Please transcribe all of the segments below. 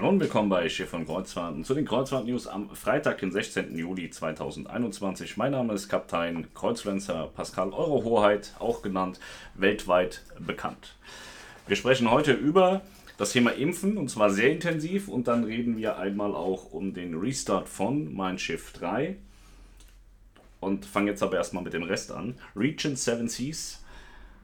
Hallo und willkommen bei Schiff und Kreuzfahrten zu den Kreuzfahrt-News am Freitag, den 16. Juli 2021. Mein Name ist Kapitän Kreuzfluencer Pascal Euro Hoheit, auch genannt weltweit bekannt. Wir sprechen heute über das Thema Impfen und zwar sehr intensiv und dann reden wir einmal auch um den Restart von Mein Schiff 3 und fangen jetzt aber erstmal mit dem Rest an. Region 7 Seas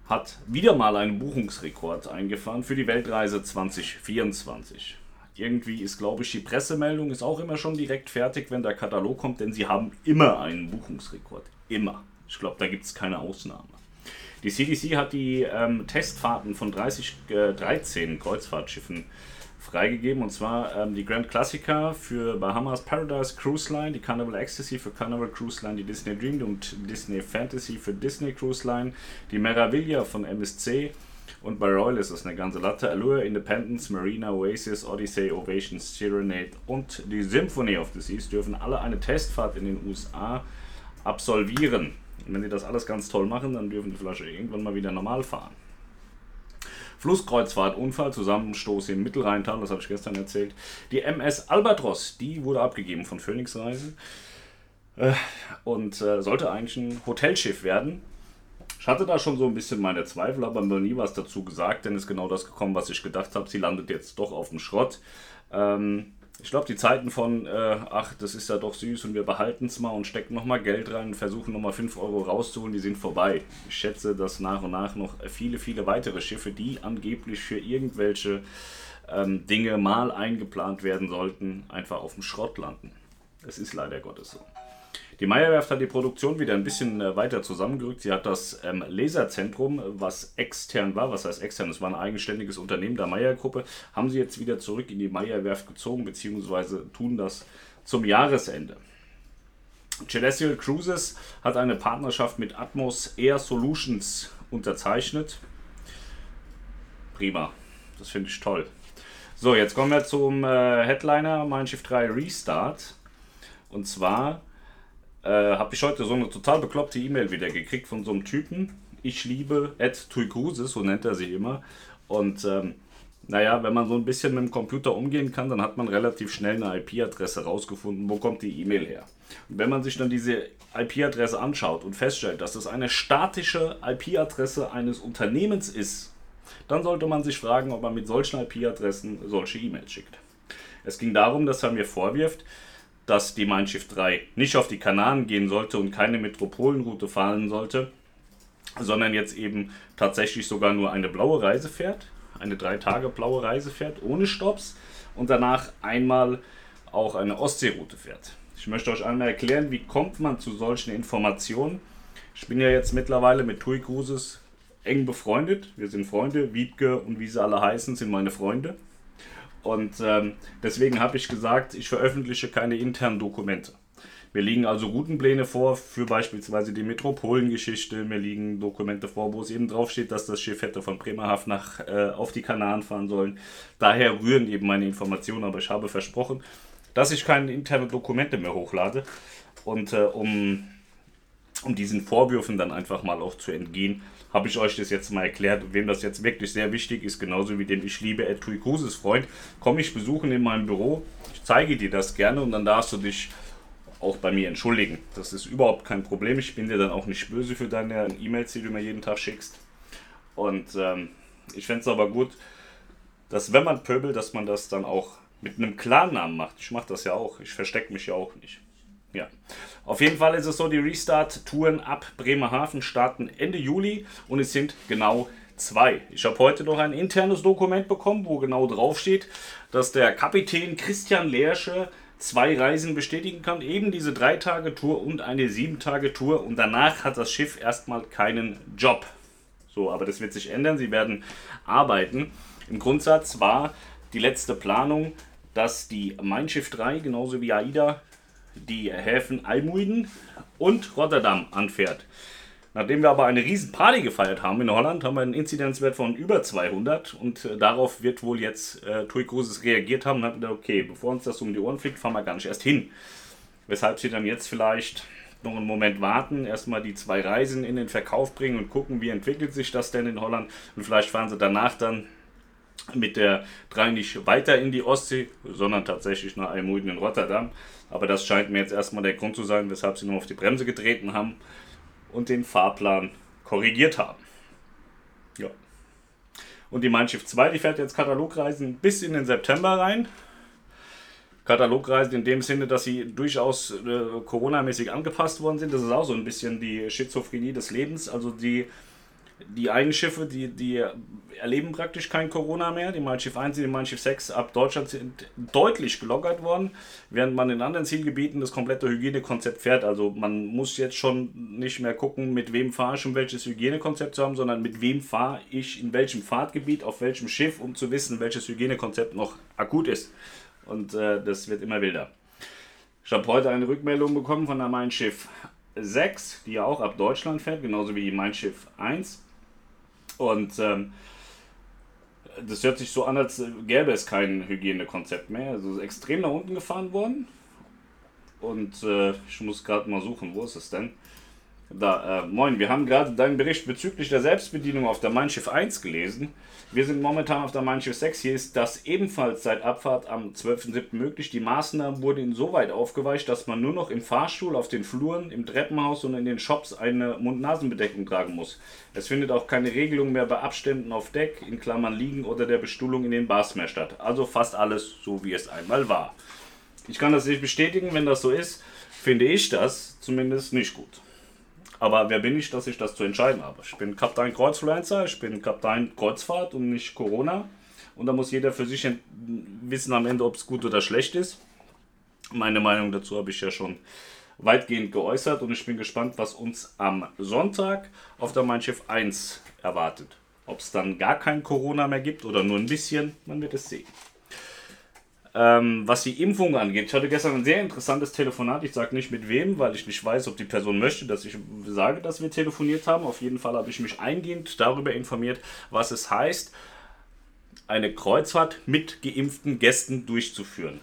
hat wieder mal einen Buchungsrekord eingefahren für die Weltreise 2024 irgendwie ist, glaube ich, die Pressemeldung ist auch immer schon direkt fertig, wenn der Katalog kommt, denn sie haben immer einen Buchungsrekord. Immer. Ich glaube, da gibt es keine Ausnahme. Die CDC hat die ähm, Testfahrten von 30, äh, 13 Kreuzfahrtschiffen freigegeben und zwar ähm, die Grand Classica für Bahamas Paradise Cruise Line, die Carnival Ecstasy für Carnival Cruise Line, die Disney Dream und Disney Fantasy für Disney Cruise Line, die Meraviglia von MSC, und bei Royal ist es eine ganze Latte. Allure, Independence, Marina, Oasis, Odyssey, Ovation, Serenade und die Symphony of the Seas dürfen alle eine Testfahrt in den USA absolvieren. Und wenn die das alles ganz toll machen, dann dürfen die vielleicht irgendwann mal wieder normal fahren. Flusskreuzfahrt, Unfall, Zusammenstoß im Mittelrheintal, das habe ich gestern erzählt. Die MS Albatros, die wurde abgegeben von Phoenix Reisen äh, und äh, sollte eigentlich ein Hotelschiff werden. Ich hatte da schon so ein bisschen meine Zweifel, aber noch nie was dazu gesagt, denn ist genau das gekommen, was ich gedacht habe. Sie landet jetzt doch auf dem Schrott. Ähm, ich glaube, die Zeiten von, äh, ach, das ist ja doch süß und wir behalten es mal und stecken nochmal Geld rein und versuchen nochmal 5 Euro rauszuholen, die sind vorbei. Ich schätze, dass nach und nach noch viele, viele weitere Schiffe, die angeblich für irgendwelche ähm, Dinge mal eingeplant werden sollten, einfach auf dem Schrott landen. Es ist leider Gottes so. Die Meyerwerft hat die Produktion wieder ein bisschen äh, weiter zusammengerückt. Sie hat das ähm, Laserzentrum, was extern war, was heißt extern, es war ein eigenständiges Unternehmen der Meyer-Gruppe, haben sie jetzt wieder zurück in die Meyerwerft gezogen, beziehungsweise tun das zum Jahresende. Celestial Cruises hat eine Partnerschaft mit Atmos Air Solutions unterzeichnet. Prima, das finde ich toll. So, jetzt kommen wir zum äh, Headliner Mein Schiff 3 Restart. Und zwar äh, habe ich heute so eine total bekloppte E-Mail wieder gekriegt von so einem Typen. Ich liebe Ed Tuikusis, so nennt er sie immer. Und ähm, naja, wenn man so ein bisschen mit dem Computer umgehen kann, dann hat man relativ schnell eine IP-Adresse rausgefunden, wo kommt die E-Mail her. Und wenn man sich dann diese IP-Adresse anschaut und feststellt, dass es eine statische IP-Adresse eines Unternehmens ist, dann sollte man sich fragen, ob man mit solchen IP-Adressen solche E-Mails schickt. Es ging darum, dass er mir vorwirft, dass die Mein Schiff 3 nicht auf die Kanaren gehen sollte und keine Metropolenroute fahren sollte, sondern jetzt eben tatsächlich sogar nur eine blaue Reise fährt, eine drei Tage blaue Reise fährt, ohne Stops und danach einmal auch eine Ostseeroute fährt. Ich möchte euch einmal erklären, wie kommt man zu solchen Informationen. Ich bin ja jetzt mittlerweile mit TUI Cruises eng befreundet. Wir sind Freunde. Wiebke und wie sie alle heißen, sind meine Freunde. Und ähm, deswegen habe ich gesagt, ich veröffentliche keine internen Dokumente. Mir liegen also Routenpläne vor für beispielsweise die Metropolengeschichte. Mir liegen Dokumente vor, wo es eben draufsteht, dass das Schiff hätte von Bremerhaven nach äh, auf die Kanaren fahren sollen. Daher rühren eben meine Informationen, aber ich habe versprochen, dass ich keine internen Dokumente mehr hochlade. Und äh, um, um diesen Vorwürfen dann einfach mal auch zu entgehen, habe ich euch das jetzt mal erklärt. Wem das jetzt wirklich sehr wichtig ist, genauso wie dem Ich liebe Ed Tuikusis Freund, komme ich besuchen in meinem Büro. Ich zeige dir das gerne und dann darfst du dich auch bei mir entschuldigen. Das ist überhaupt kein Problem. Ich bin dir dann auch nicht böse für deine E-Mails, die du mir jeden Tag schickst. Und ähm, ich fände es aber gut, dass wenn man pöbelt, dass man das dann auch mit einem Klarnamen macht. Ich mache das ja auch. Ich verstecke mich ja auch nicht. Ja. Auf jeden Fall ist es so, die Restart-Touren ab Bremerhaven starten Ende Juli und es sind genau zwei. Ich habe heute noch ein internes Dokument bekommen, wo genau draufsteht, dass der Kapitän Christian Lersche zwei Reisen bestätigen kann, eben diese drei Tage Tour und eine sieben Tage Tour und danach hat das Schiff erstmal keinen Job. So, aber das wird sich ändern. Sie werden arbeiten. Im Grundsatz war die letzte Planung, dass die Mein Schiff 3 genauso wie AIDA die Häfen Almuiden und Rotterdam anfährt. Nachdem wir aber eine riesen Party gefeiert haben in Holland, haben wir einen Inzidenzwert von über 200 und äh, darauf wird wohl jetzt äh, TUI Cruises reagiert haben und hat gedacht, okay, bevor uns das um die Ohren fliegt, fahren wir gar nicht erst hin. Weshalb sie dann jetzt vielleicht noch einen Moment warten, erstmal die zwei Reisen in den Verkauf bringen und gucken, wie entwickelt sich das denn in Holland und vielleicht fahren sie danach dann mit der 3 nicht weiter in die Ostsee, sondern tatsächlich nach Almuden in Rotterdam. Aber das scheint mir jetzt erstmal der Grund zu sein, weshalb sie nur auf die Bremse getreten haben und den Fahrplan korrigiert haben. Ja. Und die Mein Schiff 2, die fährt jetzt Katalogreisen bis in den September rein. Katalogreisen in dem Sinne, dass sie durchaus äh, Corona-mäßig angepasst worden sind. Das ist auch so ein bisschen die Schizophrenie des Lebens. Also die die einen Schiffe, die, die erleben praktisch kein Corona mehr. Die Mein Schiff 1 und die Mein Schiff 6 ab Deutschland sind deutlich gelockert worden, während man in anderen Zielgebieten das komplette Hygienekonzept fährt. Also man muss jetzt schon nicht mehr gucken, mit wem fahre ich, um welches Hygienekonzept zu haben, sondern mit wem fahre ich in welchem Fahrtgebiet, auf welchem Schiff, um zu wissen, welches Hygienekonzept noch akut ist. Und äh, das wird immer wilder. Ich habe heute eine Rückmeldung bekommen von der Mein Schiff 6, die ja auch ab Deutschland fährt, genauso wie die Mein Schiff 1 und ähm, das hört sich so an, als gäbe es kein Hygienekonzept mehr. Also extrem nach unten gefahren worden. Und äh, ich muss gerade mal suchen, wo ist es denn? Da, äh, moin, wir haben gerade deinen Bericht bezüglich der Selbstbedienung auf der Mein Schiff 1 gelesen. Wir sind momentan auf der Mein Schiff 6. Hier ist das ebenfalls seit Abfahrt am 12.07. möglich. Die Maßnahmen wurden insoweit aufgeweicht, dass man nur noch im Fahrstuhl, auf den Fluren, im Treppenhaus und in den Shops eine Mund-Nasen-Bedeckung tragen muss. Es findet auch keine Regelung mehr bei Abständen auf Deck, in Klammern liegen oder der Bestuhlung in den Bars mehr statt. Also fast alles so, wie es einmal war. Ich kann das nicht bestätigen, wenn das so ist, finde ich das zumindest nicht gut. Aber wer bin ich, dass ich das zu entscheiden habe? Ich bin Kapitän Kreuzfluencer, ich bin Kapitän Kreuzfahrt und nicht Corona. Und da muss jeder für sich wissen am Ende, ob es gut oder schlecht ist. Meine Meinung dazu habe ich ja schon weitgehend geäußert und ich bin gespannt, was uns am Sonntag auf der Mein Schiff 1 erwartet. Ob es dann gar kein Corona mehr gibt oder nur ein bisschen, man wird es sehen. Ähm, was die Impfung angeht, ich hatte gestern ein sehr interessantes Telefonat. Ich sage nicht mit wem, weil ich nicht weiß, ob die Person möchte, dass ich sage, dass wir telefoniert haben. Auf jeden Fall habe ich mich eingehend darüber informiert, was es heißt, eine Kreuzfahrt mit geimpften Gästen durchzuführen.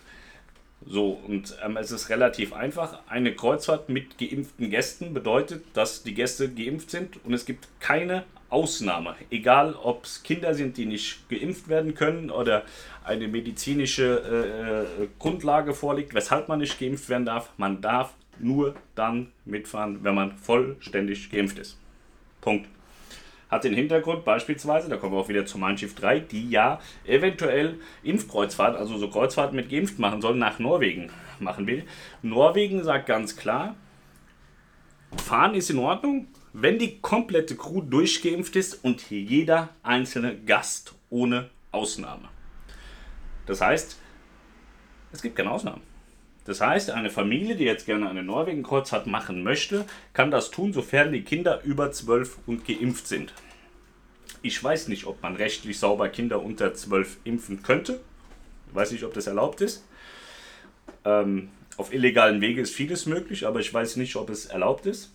So, und ähm, es ist relativ einfach. Eine Kreuzfahrt mit geimpften Gästen bedeutet, dass die Gäste geimpft sind und es gibt keine Ausnahme. Egal, ob es Kinder sind, die nicht geimpft werden können oder eine medizinische äh, äh, Grundlage vorliegt, weshalb man nicht geimpft werden darf. Man darf nur dann mitfahren, wenn man vollständig geimpft ist. Punkt. Hat den Hintergrund beispielsweise, da kommen wir auch wieder zu Mein Schiff 3, die ja eventuell Impfkreuzfahrt, also so Kreuzfahrten mit geimpft machen sollen, nach Norwegen machen will. Norwegen sagt ganz klar, fahren ist in Ordnung, wenn die komplette Crew durchgeimpft ist und jeder einzelne Gast ohne Ausnahme. Das heißt, es gibt keine Ausnahmen. Das heißt, eine Familie, die jetzt gerne eine Norwegen-Kreuzfahrt machen möchte, kann das tun, sofern die Kinder über 12 und geimpft sind. Ich weiß nicht, ob man rechtlich sauber Kinder unter 12 impfen könnte. Ich weiß nicht, ob das erlaubt ist. Ähm, auf illegalen Wege ist vieles möglich, aber ich weiß nicht, ob es erlaubt ist.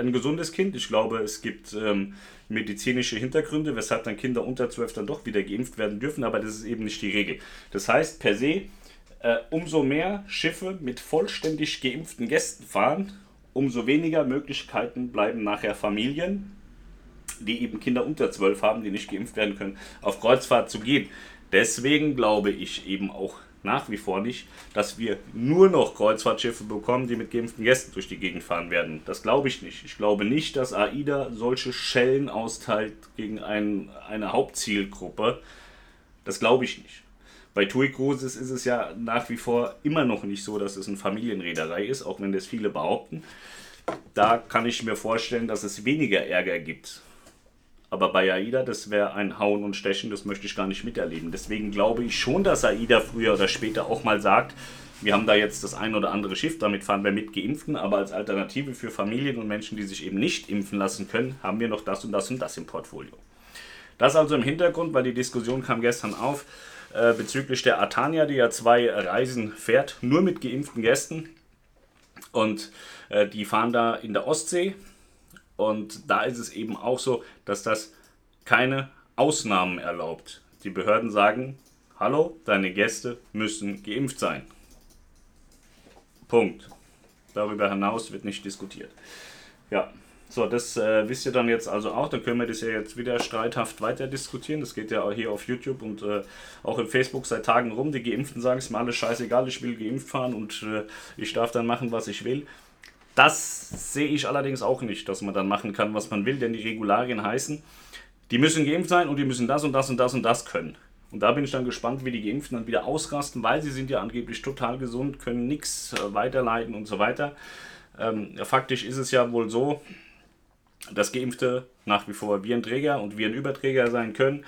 Ein gesundes Kind, ich glaube, es gibt ähm, medizinische Hintergründe, weshalb dann Kinder unter 12 dann doch wieder geimpft werden dürfen, aber das ist eben nicht die Regel. Das heißt, per se, äh, umso mehr Schiffe mit vollständig geimpften Gästen fahren, umso weniger Möglichkeiten bleiben nachher Familien, die eben Kinder unter 12 haben, die nicht geimpft werden können, auf Kreuzfahrt zu gehen. Deswegen glaube ich eben auch nach wie vor nicht, dass wir nur noch Kreuzfahrtschiffe bekommen, die mit geimpften Gästen durch die Gegend fahren werden. Das glaube ich nicht. Ich glaube nicht, dass AIDA solche Schellen austeilt gegen ein, eine Hauptzielgruppe. Das glaube ich nicht. Bei TUI Cruises ist es ja nach wie vor immer noch nicht so, dass es eine Familienreederei ist, auch wenn das viele behaupten. Da kann ich mir vorstellen, dass es weniger Ärger gibt aber bei AIDA, das wäre ein Hauen und Stechen, das möchte ich gar nicht miterleben. Deswegen glaube ich schon, dass AIDA früher oder später auch mal sagt, wir haben da jetzt das ein oder andere Schiff, damit fahren wir mit Geimpften, aber als Alternative für Familien und Menschen, die sich eben nicht impfen lassen können, haben wir noch das und das und das im Portfolio. Das also im Hintergrund, weil die Diskussion kam gestern auf äh, bezüglich der Atania, die ja zwei Reisen fährt, nur mit geimpften Gästen. Und äh, die fahren da in der Ostsee und da ist es eben auch so, dass das keine Ausnahmen erlaubt. Die Behörden sagen, hallo, deine Gäste müssen geimpft sein. Punkt. Darüber hinaus wird nicht diskutiert. Ja, So, das äh, wisst ihr dann jetzt also auch. Dann können wir das ja jetzt wieder streithaft weiter diskutieren. Das geht ja auch hier auf YouTube und äh, auch in Facebook seit Tagen rum. Die Geimpften sagen, es mir alles scheißegal, ich will geimpft fahren und äh, ich darf dann machen, was ich will. Das sehe ich allerdings auch nicht, dass man dann machen kann, was man will, denn die Regularien heißen, die müssen geimpft sein und die müssen das und das und das und das können. Und da bin ich dann gespannt, wie die Geimpften dann wieder ausrasten, weil sie sind ja angeblich total gesund, können nichts äh, weiterleiten und so weiter. Ähm, faktisch ist es ja wohl so, dass Geimpfte nach wie vor Virenträger und Virenüberträger sein können.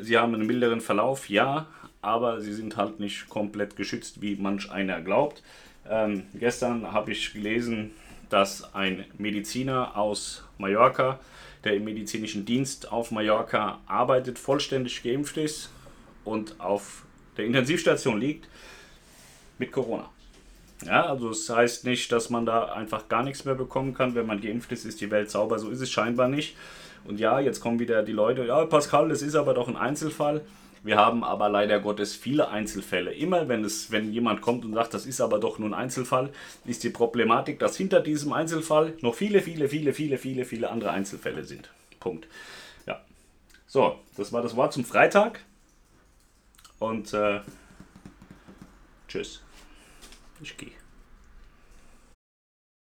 Sie haben einen milderen Verlauf, ja, aber sie sind halt nicht komplett geschützt, wie manch einer glaubt. Ähm, gestern habe ich gelesen, dass ein Mediziner aus Mallorca, der im medizinischen Dienst auf Mallorca arbeitet, vollständig geimpft ist und auf der Intensivstation liegt mit Corona. Ja, also es das heißt nicht, dass man da einfach gar nichts mehr bekommen kann. Wenn man geimpft ist, ist die Welt sauber. So ist es scheinbar nicht. Und ja, jetzt kommen wieder die Leute, ja, Pascal, das ist aber doch ein Einzelfall. Wir haben aber leider Gottes viele Einzelfälle. Immer wenn es, wenn jemand kommt und sagt, das ist aber doch nur ein Einzelfall, ist die Problematik, dass hinter diesem Einzelfall noch viele, viele, viele, viele, viele, viele andere Einzelfälle sind. Punkt. Ja. So, das war das Wort zum Freitag. Und äh, tschüss. Ich gehe.